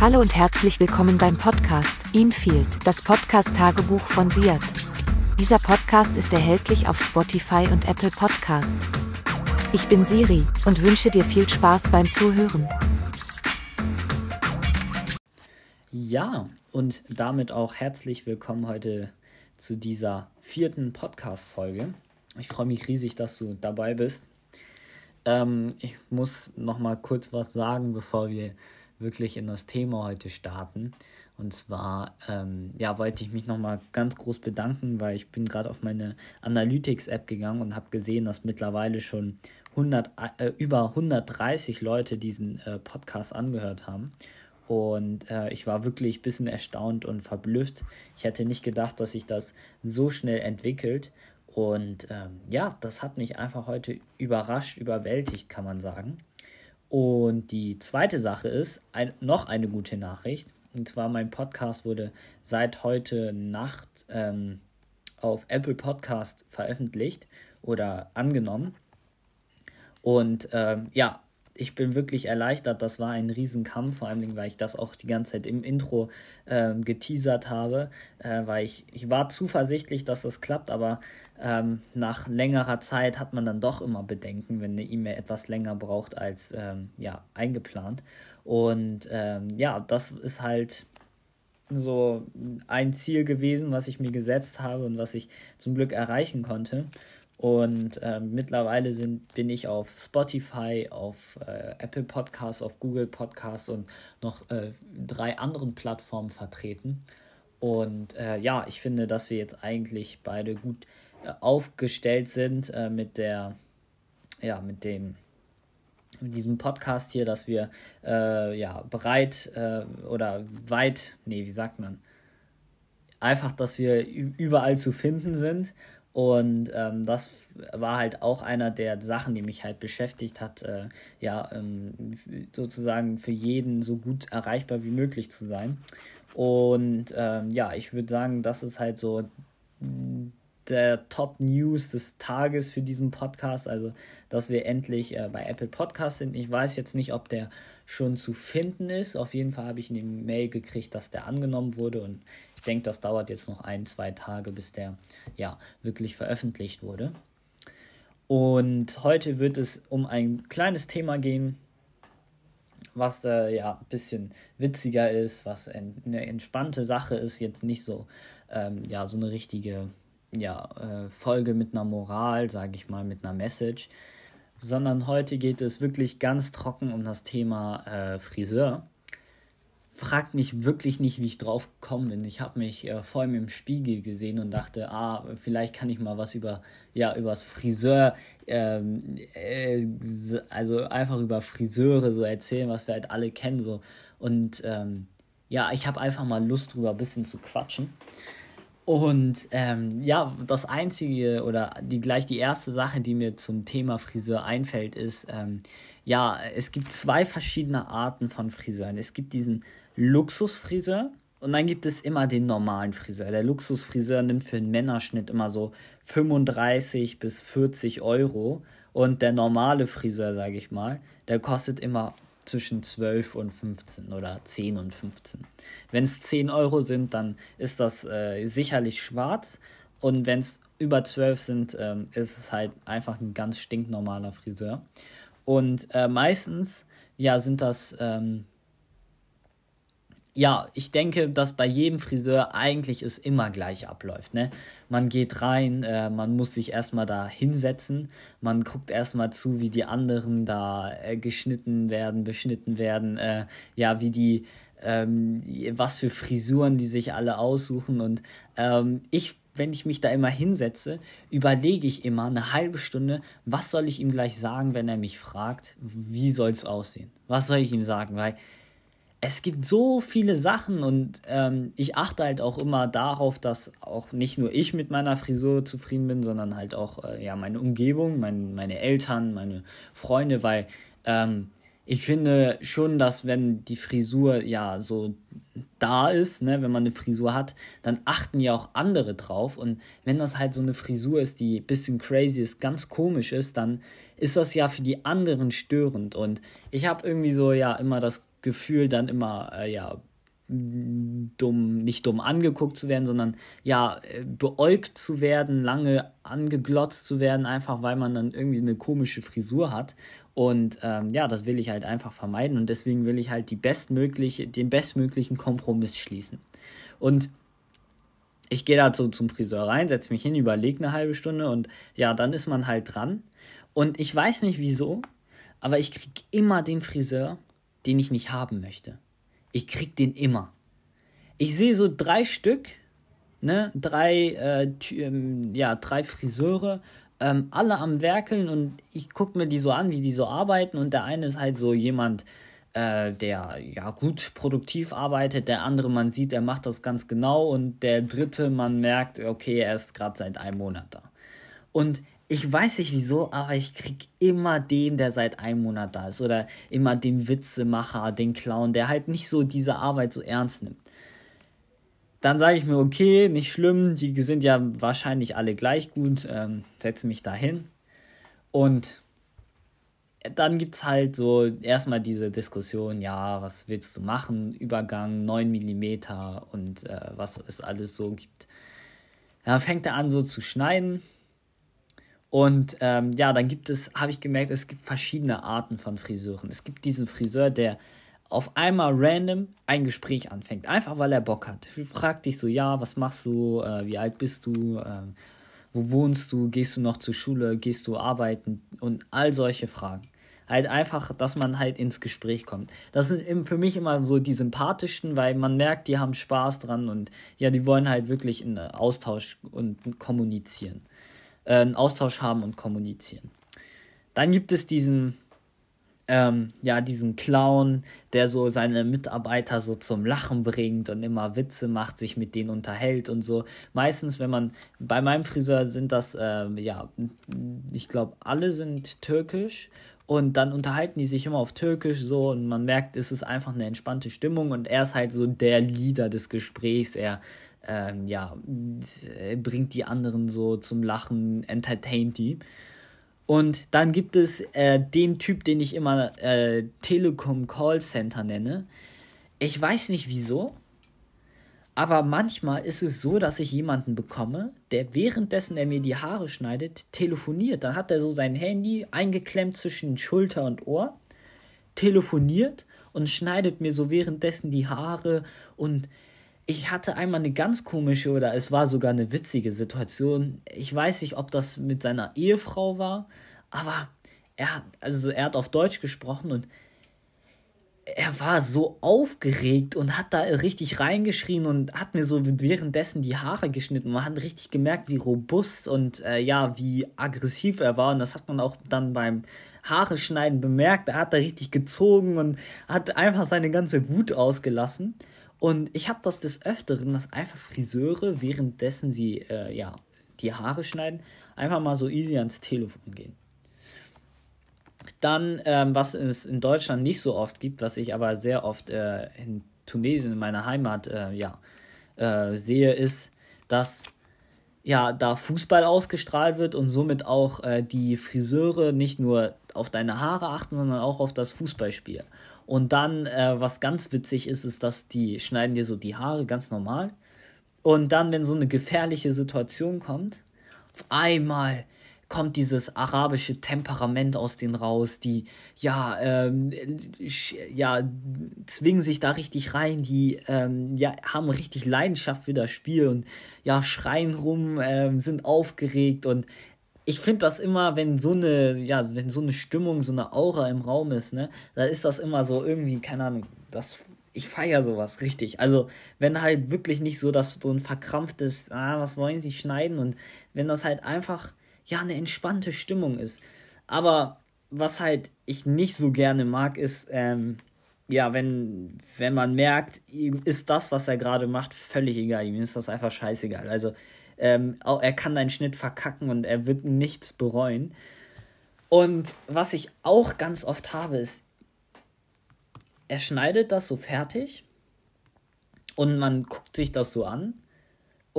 Hallo und herzlich willkommen beim Podcast Infield, das Podcast-Tagebuch von Siat. Dieser Podcast ist erhältlich auf Spotify und Apple Podcast. Ich bin Siri und wünsche dir viel Spaß beim Zuhören. Ja, und damit auch herzlich willkommen heute zu dieser vierten Podcast-Folge. Ich freue mich riesig, dass du dabei bist. Ähm, ich muss noch mal kurz was sagen, bevor wir wirklich in das Thema heute starten. Und zwar ähm, ja, wollte ich mich nochmal ganz groß bedanken, weil ich bin gerade auf meine Analytics-App gegangen und habe gesehen, dass mittlerweile schon 100, äh, über 130 Leute diesen äh, Podcast angehört haben. Und äh, ich war wirklich ein bisschen erstaunt und verblüfft. Ich hätte nicht gedacht, dass sich das so schnell entwickelt. Und ähm, ja, das hat mich einfach heute überrascht, überwältigt, kann man sagen. Und die zweite Sache ist ein, noch eine gute Nachricht. Und zwar mein Podcast wurde seit heute Nacht ähm, auf Apple Podcast veröffentlicht oder angenommen. Und ähm, ja, ich bin wirklich erleichtert. Das war ein Riesenkampf, vor allem, weil ich das auch die ganze Zeit im Intro äh, geteasert habe, äh, weil ich, ich war zuversichtlich, dass das klappt, aber ähm, nach längerer Zeit hat man dann doch immer Bedenken, wenn eine E-Mail etwas länger braucht als ähm, ja, eingeplant. Und ähm, ja, das ist halt so ein Ziel gewesen, was ich mir gesetzt habe und was ich zum Glück erreichen konnte. Und äh, mittlerweile sind, bin ich auf Spotify, auf äh, Apple Podcasts, auf Google Podcasts und noch äh, drei anderen Plattformen vertreten. Und äh, ja, ich finde, dass wir jetzt eigentlich beide gut äh, aufgestellt sind äh, mit der, ja, mit dem, diesem Podcast hier, dass wir ja bereit oder weit, nee, wie sagt man? Einfach, dass wir überall zu finden sind und ähm, das war halt auch einer der Sachen, die mich halt beschäftigt hat, äh, ja, ähm, sozusagen für jeden so gut erreichbar wie möglich zu sein. Und ähm, ja, ich würde sagen, das ist halt so der Top News des Tages für diesen Podcast. Also, dass wir endlich äh, bei Apple Podcast sind. Ich weiß jetzt nicht, ob der schon zu finden ist. Auf jeden Fall habe ich eine Mail gekriegt, dass der angenommen wurde und ich denke, das dauert jetzt noch ein, zwei Tage, bis der ja wirklich veröffentlicht wurde. Und heute wird es um ein kleines Thema gehen, was äh, ja ein bisschen witziger ist, was eine entspannte Sache ist, jetzt nicht so ähm, ja so eine richtige ja äh, Folge mit einer Moral, sage ich mal, mit einer Message, sondern heute geht es wirklich ganz trocken um das Thema äh, Friseur fragt mich wirklich nicht, wie ich drauf gekommen bin. Ich habe mich äh, vor allem im Spiegel gesehen und dachte, ah, vielleicht kann ich mal was über, ja, übers Friseur, ähm, äh, also einfach über Friseure so erzählen, was wir halt alle kennen, so. Und ähm, ja, ich habe einfach mal Lust drüber ein bisschen zu quatschen. Und ähm, ja, das Einzige oder die gleich die erste Sache, die mir zum Thema Friseur einfällt, ist, ähm, ja, es gibt zwei verschiedene Arten von Friseuren. Es gibt diesen Luxusfriseur und dann gibt es immer den normalen Friseur. Der Luxusfriseur nimmt für einen Männerschnitt immer so 35 bis 40 Euro und der normale Friseur, sage ich mal, der kostet immer zwischen 12 und 15 oder 10 und 15. Wenn es 10 Euro sind, dann ist das äh, sicherlich schwarz und wenn es über 12 sind, ähm, ist es halt einfach ein ganz stinknormaler Friseur. Und äh, meistens, ja, sind das ähm, ja, ich denke, dass bei jedem Friseur eigentlich es immer gleich abläuft. Ne? Man geht rein, äh, man muss sich erstmal da hinsetzen, man guckt erstmal zu, wie die anderen da äh, geschnitten werden, beschnitten werden, äh, ja, wie die, ähm, was für Frisuren die sich alle aussuchen. Und ähm, ich wenn ich mich da immer hinsetze, überlege ich immer eine halbe Stunde, was soll ich ihm gleich sagen, wenn er mich fragt, wie soll es aussehen? Was soll ich ihm sagen? Weil es gibt so viele Sachen und ähm, ich achte halt auch immer darauf, dass auch nicht nur ich mit meiner Frisur zufrieden bin, sondern halt auch äh, ja, meine Umgebung, mein, meine Eltern, meine Freunde, weil ähm, ich finde schon, dass wenn die Frisur ja so da ist, ne, wenn man eine Frisur hat, dann achten ja auch andere drauf. Und wenn das halt so eine Frisur ist, die ein bisschen crazy ist, ganz komisch ist, dann ist das ja für die anderen störend. Und ich habe irgendwie so ja immer das Gefühl, dann immer, äh, ja, dumm, nicht dumm angeguckt zu werden, sondern ja, äh, beäugt zu werden, lange angeglotzt zu werden, einfach weil man dann irgendwie eine komische Frisur hat. Und ähm, ja, das will ich halt einfach vermeiden und deswegen will ich halt die bestmögliche, den bestmöglichen Kompromiss schließen. Und ich gehe da so zum Friseur rein, setze mich hin, überlege eine halbe Stunde und ja, dann ist man halt dran. Und ich weiß nicht wieso, aber ich kriege immer den Friseur, den ich nicht haben möchte. Ich krieg den immer. Ich sehe so drei Stück, ne, drei, äh, ähm, ja, drei Friseure, ähm, alle am Werkeln und ich gucke mir die so an, wie die so arbeiten und der eine ist halt so jemand, äh, der ja gut produktiv arbeitet, der andere, man sieht, er macht das ganz genau und der dritte, man merkt, okay, er ist gerade seit einem Monat da. Und ich weiß nicht wieso, aber ich krieg immer den, der seit einem Monat da ist. Oder immer den Witzemacher, den Clown, der halt nicht so diese Arbeit so ernst nimmt. Dann sage ich mir, okay, nicht schlimm, die sind ja wahrscheinlich alle gleich gut, ähm, setze mich da hin. Und dann gibt es halt so erstmal diese Diskussion, ja, was willst du machen? Übergang 9 mm und äh, was es alles so gibt. Dann fängt er an so zu schneiden und ähm, ja, dann gibt es, habe ich gemerkt, es gibt verschiedene Arten von Friseuren. Es gibt diesen Friseur, der auf einmal random ein Gespräch anfängt, einfach weil er Bock hat. Fragt dich so, ja, was machst du, äh, wie alt bist du, äh, wo wohnst du, gehst du noch zur Schule, gehst du arbeiten und all solche Fragen. Halt einfach, dass man halt ins Gespräch kommt. Das sind für mich immer so die sympathischsten, weil man merkt, die haben Spaß dran und ja, die wollen halt wirklich in Austausch und kommunizieren äh, einen Austausch haben und kommunizieren. Dann gibt es diesen, ähm, ja, diesen Clown, der so seine Mitarbeiter so zum Lachen bringt und immer Witze macht, sich mit denen unterhält und so. Meistens, wenn man, bei meinem Friseur sind das, äh, ja, ich glaube, alle sind türkisch und dann unterhalten die sich immer auf Türkisch so und man merkt, es ist einfach eine entspannte Stimmung und er ist halt so der Leader des Gesprächs. Er ähm, ja, bringt die anderen so zum Lachen, entertaint die. Und dann gibt es äh, den Typ, den ich immer äh, Telekom Call Center nenne. Ich weiß nicht wieso, aber manchmal ist es so, dass ich jemanden bekomme, der währenddessen er mir die Haare schneidet, telefoniert. Dann hat er so sein Handy eingeklemmt zwischen Schulter und Ohr, telefoniert und schneidet mir so währenddessen die Haare und ich hatte einmal eine ganz komische oder es war sogar eine witzige Situation. Ich weiß nicht, ob das mit seiner Ehefrau war, aber er, also er hat auf Deutsch gesprochen und er war so aufgeregt und hat da richtig reingeschrien und hat mir so währenddessen die Haare geschnitten. Man hat richtig gemerkt, wie robust und äh, ja, wie aggressiv er war. Und das hat man auch dann beim Haare schneiden bemerkt. Er hat da richtig gezogen und hat einfach seine ganze Wut ausgelassen. Und ich habe das des Öfteren, dass einfach Friseure, währenddessen sie äh, ja, die Haare schneiden, einfach mal so easy ans Telefon gehen. Dann, ähm, was es in Deutschland nicht so oft gibt, was ich aber sehr oft äh, in Tunesien, in meiner Heimat, äh, ja, äh, sehe, ist, dass ja, da Fußball ausgestrahlt wird und somit auch äh, die Friseure nicht nur auf deine Haare achten, sondern auch auf das Fußballspiel. Und dann, äh, was ganz witzig ist, ist, dass die schneiden dir so die Haare ganz normal. Und dann, wenn so eine gefährliche Situation kommt, auf einmal kommt dieses arabische Temperament aus denen raus, die ja, ähm, ja, zwingen sich da richtig rein, die ähm, ja, haben richtig Leidenschaft für das Spiel und ja, schreien rum, ähm, sind aufgeregt und ich finde das immer, wenn so eine, ja, wenn so eine Stimmung, so eine Aura im Raum ist, ne, da ist das immer so irgendwie, keine Ahnung, das, ich feiere sowas richtig. Also, wenn halt wirklich nicht so, dass so ein verkrampftes, ah, was wollen sie schneiden und wenn das halt einfach, ja, eine entspannte Stimmung ist. Aber was halt ich nicht so gerne mag, ist, ähm, ja, wenn, wenn man merkt, ihm ist das, was er gerade macht, völlig egal. Ihm ist das einfach scheißegal. Also, ähm, er kann deinen Schnitt verkacken und er wird nichts bereuen. Und was ich auch ganz oft habe, ist, er schneidet das so fertig und man guckt sich das so an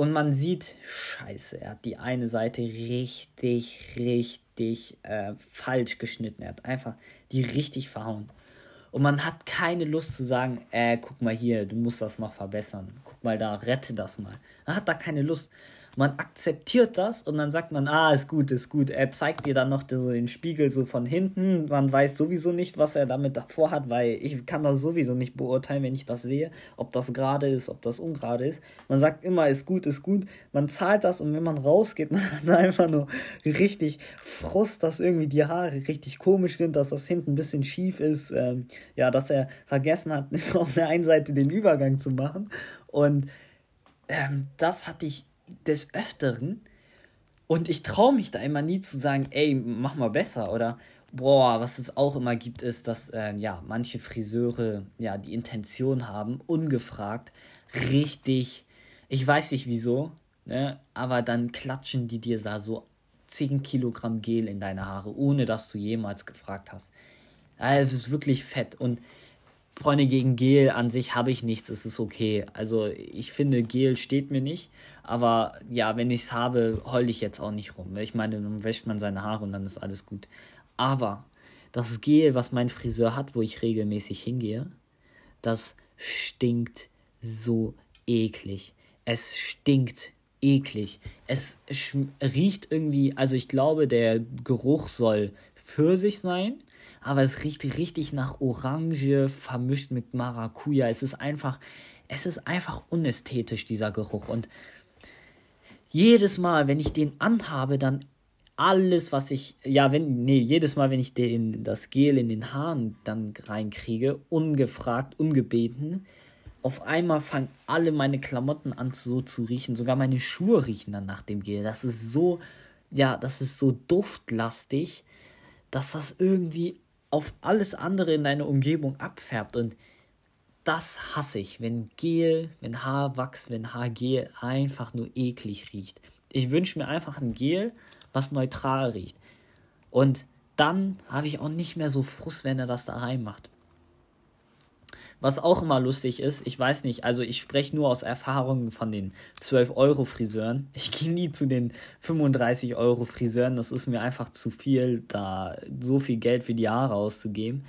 und man sieht, scheiße, er hat die eine Seite richtig, richtig äh, falsch geschnitten. Er hat einfach die richtig verhauen. Und man hat keine Lust zu sagen, äh, guck mal hier, du musst das noch verbessern. Guck mal da, rette das mal. Man hat da keine Lust man akzeptiert das und dann sagt man, ah, ist gut, ist gut. Er zeigt dir dann noch den Spiegel so von hinten. Man weiß sowieso nicht, was er damit davor hat, weil ich kann das sowieso nicht beurteilen, wenn ich das sehe, ob das gerade ist, ob das ungerade ist. Man sagt immer, ist gut, ist gut. Man zahlt das und wenn man rausgeht, man hat einfach nur richtig Frust, dass irgendwie die Haare richtig komisch sind, dass das hinten ein bisschen schief ist. Ähm, ja, dass er vergessen hat, auf der einen Seite den Übergang zu machen. Und ähm, das hatte ich des Öfteren und ich traue mich da immer nie zu sagen, ey, mach mal besser oder boah, was es auch immer gibt, ist, dass äh, ja manche Friseure ja die Intention haben, ungefragt richtig, ich weiß nicht wieso, ne, aber dann klatschen die dir da so 10 Kilogramm Gel in deine Haare, ohne dass du jemals gefragt hast. Also, es ist wirklich fett und Freunde gegen Gel an sich habe ich nichts, es ist okay. Also ich finde, Gel steht mir nicht, aber ja, wenn ich es habe, heule ich jetzt auch nicht rum. Ich meine, dann wäscht man seine Haare und dann ist alles gut. Aber das Gel, was mein Friseur hat, wo ich regelmäßig hingehe, das stinkt so eklig. Es stinkt eklig. Es riecht irgendwie, also ich glaube, der Geruch soll für sich sein aber es riecht richtig nach Orange vermischt mit Maracuja. Es ist einfach, es ist einfach unästhetisch, dieser Geruch. Und jedes Mal, wenn ich den anhabe, dann alles, was ich, ja, wenn, nee, jedes Mal, wenn ich den, das Gel in den Haaren dann reinkriege, ungefragt, ungebeten, auf einmal fangen alle meine Klamotten an so zu riechen. Sogar meine Schuhe riechen dann nach dem Gel. Das ist so, ja, das ist so duftlastig, dass das irgendwie auf alles andere in deiner Umgebung abfärbt. Und das hasse ich, wenn Gel, wenn Haarwachs, wenn Haargel einfach nur eklig riecht. Ich wünsche mir einfach ein Gel, was neutral riecht. Und dann habe ich auch nicht mehr so Frust, wenn er das da reinmacht. Was auch immer lustig ist, ich weiß nicht, also ich spreche nur aus Erfahrungen von den 12-Euro-Friseuren. Ich gehe nie zu den 35-Euro-Friseuren, das ist mir einfach zu viel, da so viel Geld für die Haare auszugeben.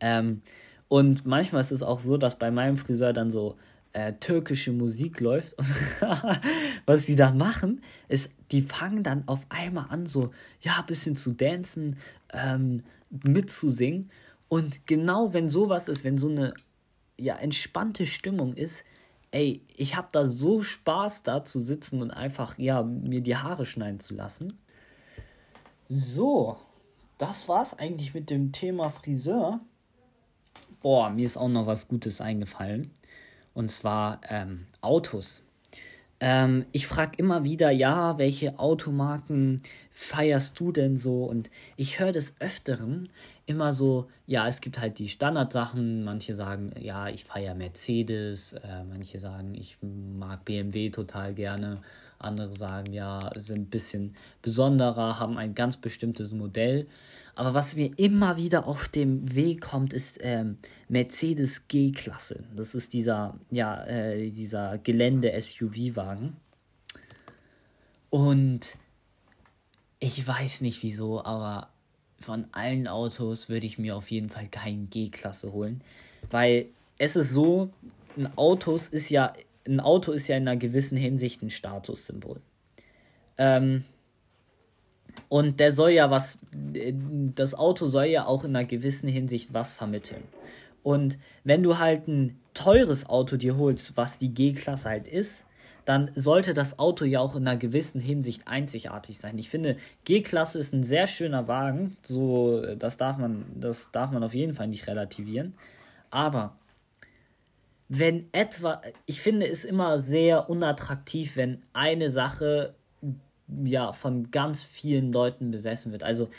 Ähm, und manchmal ist es auch so, dass bei meinem Friseur dann so äh, türkische Musik läuft. Und was die da machen, ist, die fangen dann auf einmal an, so, ja, ein bisschen zu dancen, ähm, mitzusingen. Und genau wenn sowas ist, wenn so eine ja, entspannte Stimmung ist, ey, ich habe da so Spaß da zu sitzen und einfach, ja, mir die Haare schneiden zu lassen. So, das war's eigentlich mit dem Thema Friseur. Boah, mir ist auch noch was Gutes eingefallen. Und zwar ähm, Autos. Ähm, ich frage immer wieder, ja, welche Automarken feierst du denn so? Und ich höre des Öfteren immer so, ja, es gibt halt die Standardsachen. Manche sagen, ja, ich feiere Mercedes. Äh, manche sagen, ich mag BMW total gerne. Andere sagen, ja, sind ein bisschen besonderer, haben ein ganz bestimmtes Modell. Aber was mir immer wieder auf dem Weg kommt, ist ähm, Mercedes G-Klasse. Das ist dieser, ja, äh, dieser Gelände-SUV-Wagen. Und ich weiß nicht wieso, aber von allen Autos würde ich mir auf jeden Fall keinen G-Klasse holen. Weil es ist so, ein Autos ist ja, ein Auto ist ja in einer gewissen Hinsicht ein Statussymbol. Ähm, und der soll ja was, das Auto soll ja auch in einer gewissen Hinsicht was vermitteln. Und wenn du halt ein teures Auto dir holst, was die G-Klasse halt ist, dann sollte das Auto ja auch in einer gewissen Hinsicht einzigartig sein. Ich finde, G-Klasse ist ein sehr schöner Wagen, so das darf man, das darf man auf jeden Fall nicht relativieren. Aber wenn etwa, ich finde es immer sehr unattraktiv, wenn eine Sache ja von ganz vielen Leuten besessen wird. Also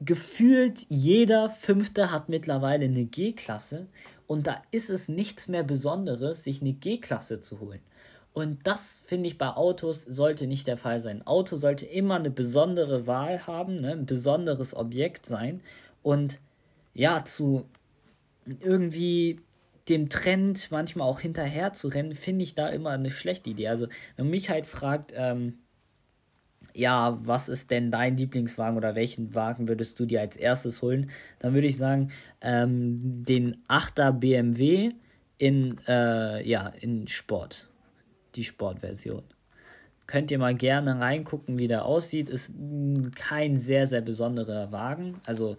gefühlt jeder Fünfte hat mittlerweile eine G-Klasse und da ist es nichts mehr Besonderes, sich eine G-Klasse zu holen. Und das finde ich bei Autos sollte nicht der Fall sein. Ein Auto sollte immer eine besondere Wahl haben, ne? ein besonderes Objekt sein und ja, zu irgendwie dem Trend manchmal auch hinterher zu rennen, finde ich da immer eine schlechte Idee. Also, wenn mich halt fragt, ähm, ja, was ist denn dein Lieblingswagen oder welchen Wagen würdest du dir als erstes holen? Dann würde ich sagen, ähm, den 8er BMW in, äh, ja, in Sport. Die Sportversion. Könnt ihr mal gerne reingucken, wie der aussieht. Ist kein sehr, sehr besonderer Wagen. Also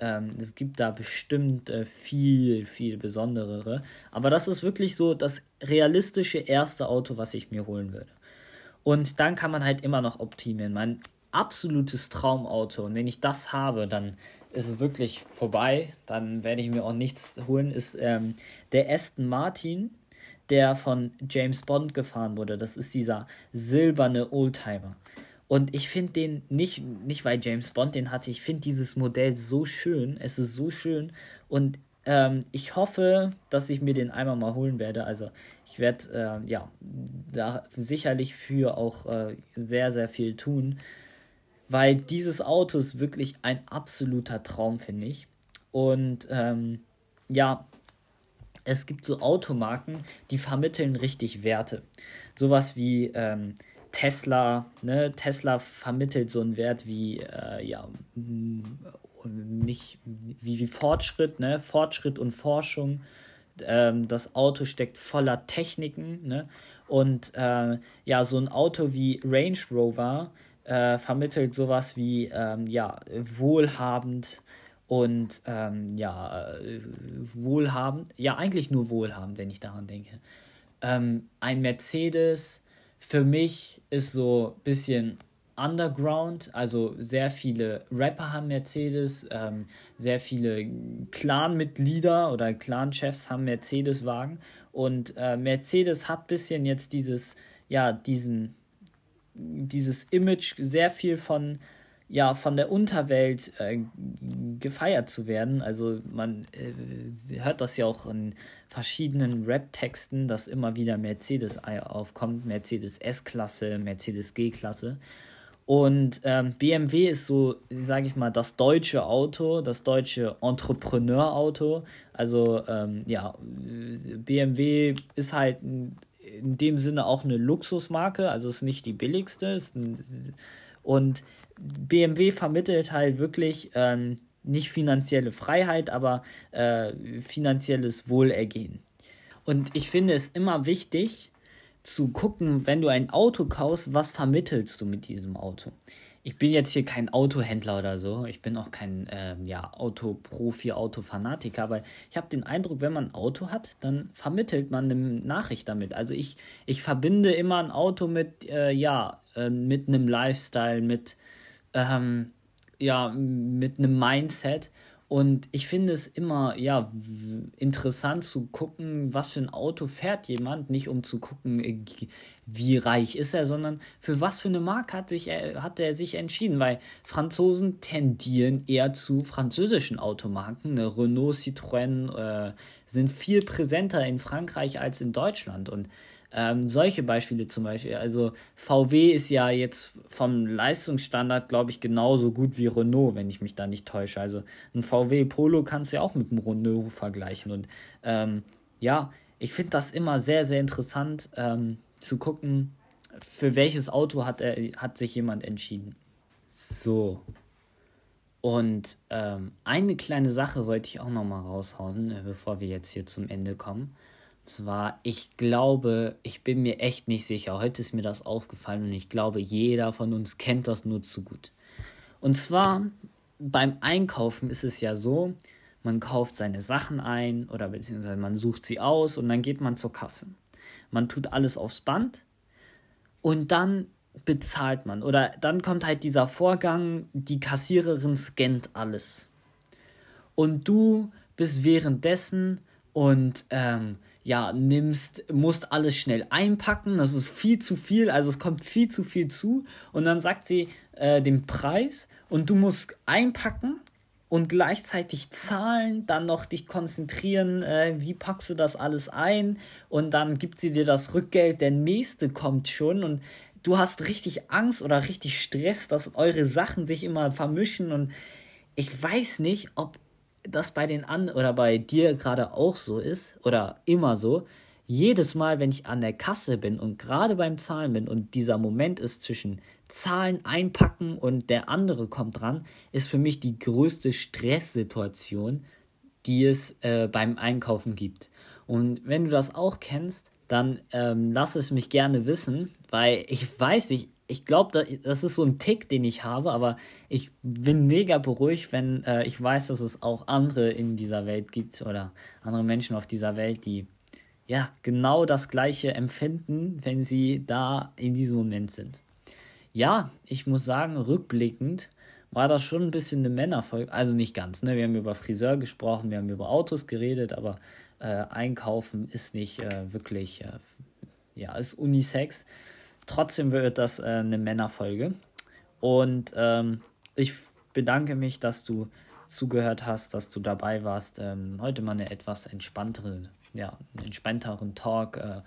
ähm, es gibt da bestimmt äh, viel, viel besonderere. Aber das ist wirklich so das realistische erste Auto, was ich mir holen würde. Und dann kann man halt immer noch optimieren. Mein absolutes Traumauto. Und wenn ich das habe, dann ist es wirklich vorbei. Dann werde ich mir auch nichts holen. Ist ähm, der Aston Martin, der von James Bond gefahren wurde. Das ist dieser silberne Oldtimer. Und ich finde den nicht, nicht weil James Bond den hatte, ich finde dieses Modell so schön. Es ist so schön. Und ähm, ich hoffe, dass ich mir den einmal mal holen werde. Also ich werde äh, ja da sicherlich für auch äh, sehr, sehr viel tun, weil dieses Auto ist wirklich ein absoluter Traum, finde ich. Und ähm, ja, es gibt so Automarken, die vermitteln richtig Werte. Sowas wie ähm, Tesla, ne? Tesla vermittelt so einen Wert wie, äh, ja, nicht wie, wie Fortschritt, ne? Fortschritt und Forschung. Ähm, das Auto steckt voller Techniken, ne? Und äh, ja, so ein Auto wie Range Rover äh, vermittelt sowas wie ähm, ja, wohlhabend und ähm, ja, äh, wohlhabend, ja, eigentlich nur wohlhabend, wenn ich daran denke. Ähm, ein Mercedes für mich ist so ein bisschen Underground, also sehr viele Rapper haben Mercedes, ähm, sehr viele Clan-Mitglieder oder Clan-Chefs haben Mercedes-Wagen und äh, Mercedes hat ein bisschen jetzt dieses, ja, diesen, dieses Image sehr viel von, ja, von der Unterwelt äh, gefeiert zu werden. Also man äh, hört das ja auch in verschiedenen Rap-Texten, dass immer wieder Mercedes aufkommt, Mercedes S-Klasse, Mercedes G-Klasse. Und ähm, BMW ist so, sage ich mal, das deutsche Auto, das deutsche Entrepreneur-Auto. Also ähm, ja, BMW ist halt in dem Sinne auch eine Luxusmarke, also ist nicht die billigste. Ist ein, und BMW vermittelt halt wirklich ähm, nicht finanzielle Freiheit, aber äh, finanzielles Wohlergehen. Und ich finde es immer wichtig, zu gucken, wenn du ein Auto kaufst, was vermittelst du mit diesem Auto? Ich bin jetzt hier kein Autohändler oder so, ich bin auch kein äh, ja, Autoprofi, Autofanatiker, aber ich habe den Eindruck, wenn man ein Auto hat, dann vermittelt man eine Nachricht damit. Also ich, ich verbinde immer ein Auto mit, äh, ja, äh, mit einem Lifestyle, mit, ähm, ja, mit einem Mindset und ich finde es immer ja interessant zu gucken, was für ein Auto fährt jemand, nicht um zu gucken, äh, wie reich ist er, sondern für was für eine Marke hat, sich, hat er sich entschieden, weil Franzosen tendieren eher zu französischen Automarken. Ne? Renault, Citroën äh, sind viel präsenter in Frankreich als in Deutschland und ähm, solche Beispiele zum Beispiel. Also VW ist ja jetzt vom Leistungsstandard, glaube ich, genauso gut wie Renault, wenn ich mich da nicht täusche. Also ein VW Polo kannst du ja auch mit einem Renault vergleichen. Und ähm, ja, ich finde das immer sehr, sehr interessant ähm, zu gucken, für welches Auto hat, er, hat sich jemand entschieden. So. Und ähm, eine kleine Sache wollte ich auch noch mal raushauen, äh, bevor wir jetzt hier zum Ende kommen zwar, ich glaube, ich bin mir echt nicht sicher. Heute ist mir das aufgefallen und ich glaube, jeder von uns kennt das nur zu gut. Und zwar beim Einkaufen ist es ja so, man kauft seine Sachen ein oder beziehungsweise man sucht sie aus und dann geht man zur Kasse. Man tut alles aufs Band und dann bezahlt man. Oder dann kommt halt dieser Vorgang, die Kassiererin scannt alles. Und du bist währenddessen und ähm, ja, nimmst, musst alles schnell einpacken, das ist viel zu viel, also es kommt viel zu viel zu. Und dann sagt sie äh, den Preis. Und du musst einpacken und gleichzeitig zahlen, dann noch dich konzentrieren, äh, wie packst du das alles ein? Und dann gibt sie dir das Rückgeld, der nächste kommt schon. Und du hast richtig Angst oder richtig Stress, dass eure Sachen sich immer vermischen. Und ich weiß nicht, ob das bei den anderen oder bei dir gerade auch so ist oder immer so, jedes Mal, wenn ich an der Kasse bin und gerade beim Zahlen bin und dieser Moment ist zwischen Zahlen einpacken und der andere kommt dran, ist für mich die größte Stresssituation, die es äh, beim Einkaufen gibt. Und wenn du das auch kennst, dann ähm, lass es mich gerne wissen, weil ich weiß nicht, ich glaube, das ist so ein Tick, den ich habe, aber ich bin mega beruhigt, wenn äh, ich weiß, dass es auch andere in dieser Welt gibt oder andere Menschen auf dieser Welt, die ja genau das gleiche empfinden, wenn sie da in diesem Moment sind. Ja, ich muss sagen, rückblickend war das schon ein bisschen eine Männerfolge, also nicht ganz, ne? Wir haben über Friseur gesprochen, wir haben über Autos geredet, aber äh, Einkaufen ist nicht äh, wirklich, äh, ja, ist Unisex. Trotzdem wird das äh, eine Männerfolge. Und ähm, ich bedanke mich, dass du zugehört hast, dass du dabei warst. Ähm, heute mal eine etwas entspanntere, ja, entspannteren Talk. Äh,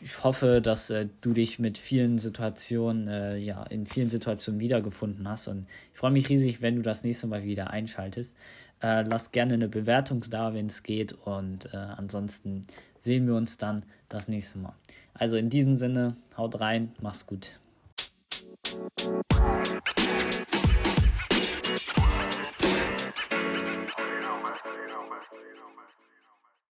ich hoffe, dass äh, du dich mit vielen Situationen, äh, ja, in vielen Situationen wiedergefunden hast. Und ich freue mich riesig, wenn du das nächste Mal wieder einschaltest. Äh, lasst gerne eine Bewertung da, wenn es geht. Und äh, ansonsten sehen wir uns dann das nächste Mal. Also in diesem Sinne, haut rein, mach's gut.